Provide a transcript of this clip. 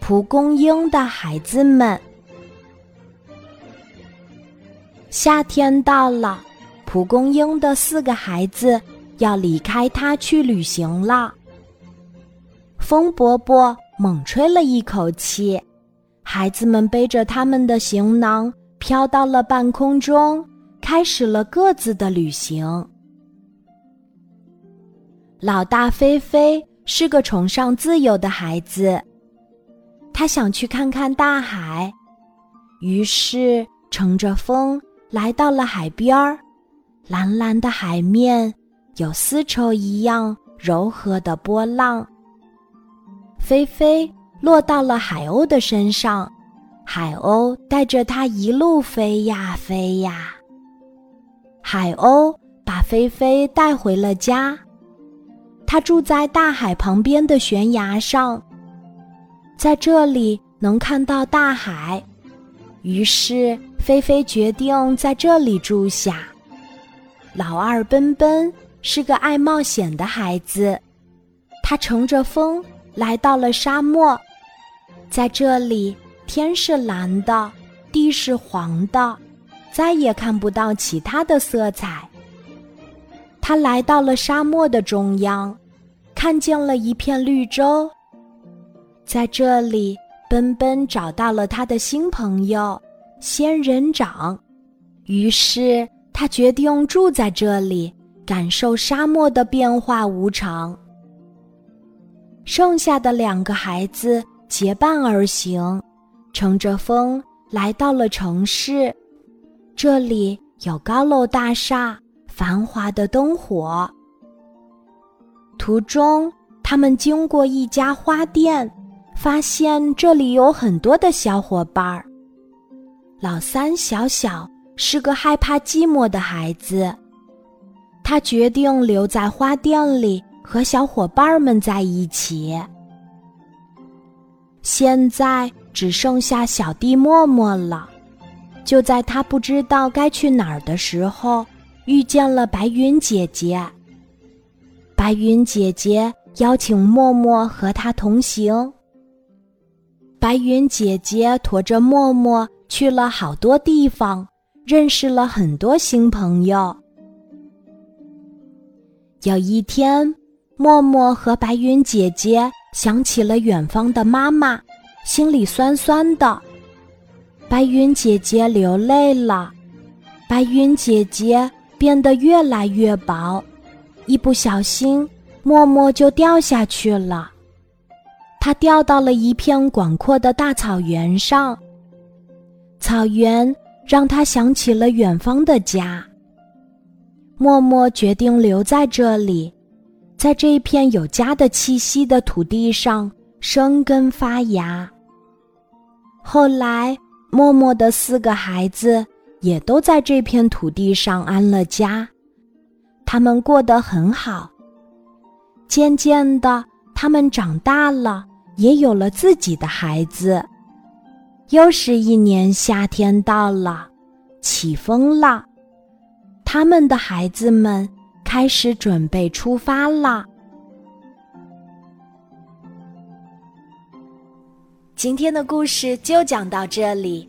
蒲公英的孩子们，夏天到了，蒲公英的四个孩子要离开它去旅行了。风伯伯猛吹了一口气，孩子们背着他们的行囊飘到了半空中，开始了各自的旅行。老大菲菲是个崇尚自由的孩子。他想去看看大海，于是乘着风来到了海边儿。蓝蓝的海面有丝绸一样柔和的波浪。菲菲落到了海鸥的身上，海鸥带着它一路飞呀飞呀。海鸥把菲菲带回了家，他住在大海旁边的悬崖上。在这里能看到大海，于是菲菲决定在这里住下。老二奔奔是个爱冒险的孩子，他乘着风来到了沙漠，在这里天是蓝的，地是黄的，再也看不到其他的色彩。他来到了沙漠的中央，看见了一片绿洲。在这里，奔奔找到了他的新朋友仙人掌，于是他决定住在这里，感受沙漠的变化无常。剩下的两个孩子结伴而行，乘着风来到了城市，这里有高楼大厦、繁华的灯火。途中，他们经过一家花店。发现这里有很多的小伙伴儿。老三小小是个害怕寂寞的孩子，他决定留在花店里和小伙伴们在一起。现在只剩下小弟默默了。就在他不知道该去哪儿的时候，遇见了白云姐姐。白云姐姐邀请默默和她同行。白云姐姐驮着默默去了好多地方，认识了很多新朋友。有一天，默默和白云姐姐想起了远方的妈妈，心里酸酸的。白云姐姐流泪了，白云姐姐变得越来越薄，一不小心，默默就掉下去了。他掉到了一片广阔的大草原上，草原让他想起了远方的家。默默决定留在这里，在这一片有家的气息的土地上生根发芽。后来，默默的四个孩子也都在这片土地上安了家，他们过得很好。渐渐的，他们长大了。也有了自己的孩子，又是一年夏天到了，起风了，他们的孩子们开始准备出发了。今天的故事就讲到这里，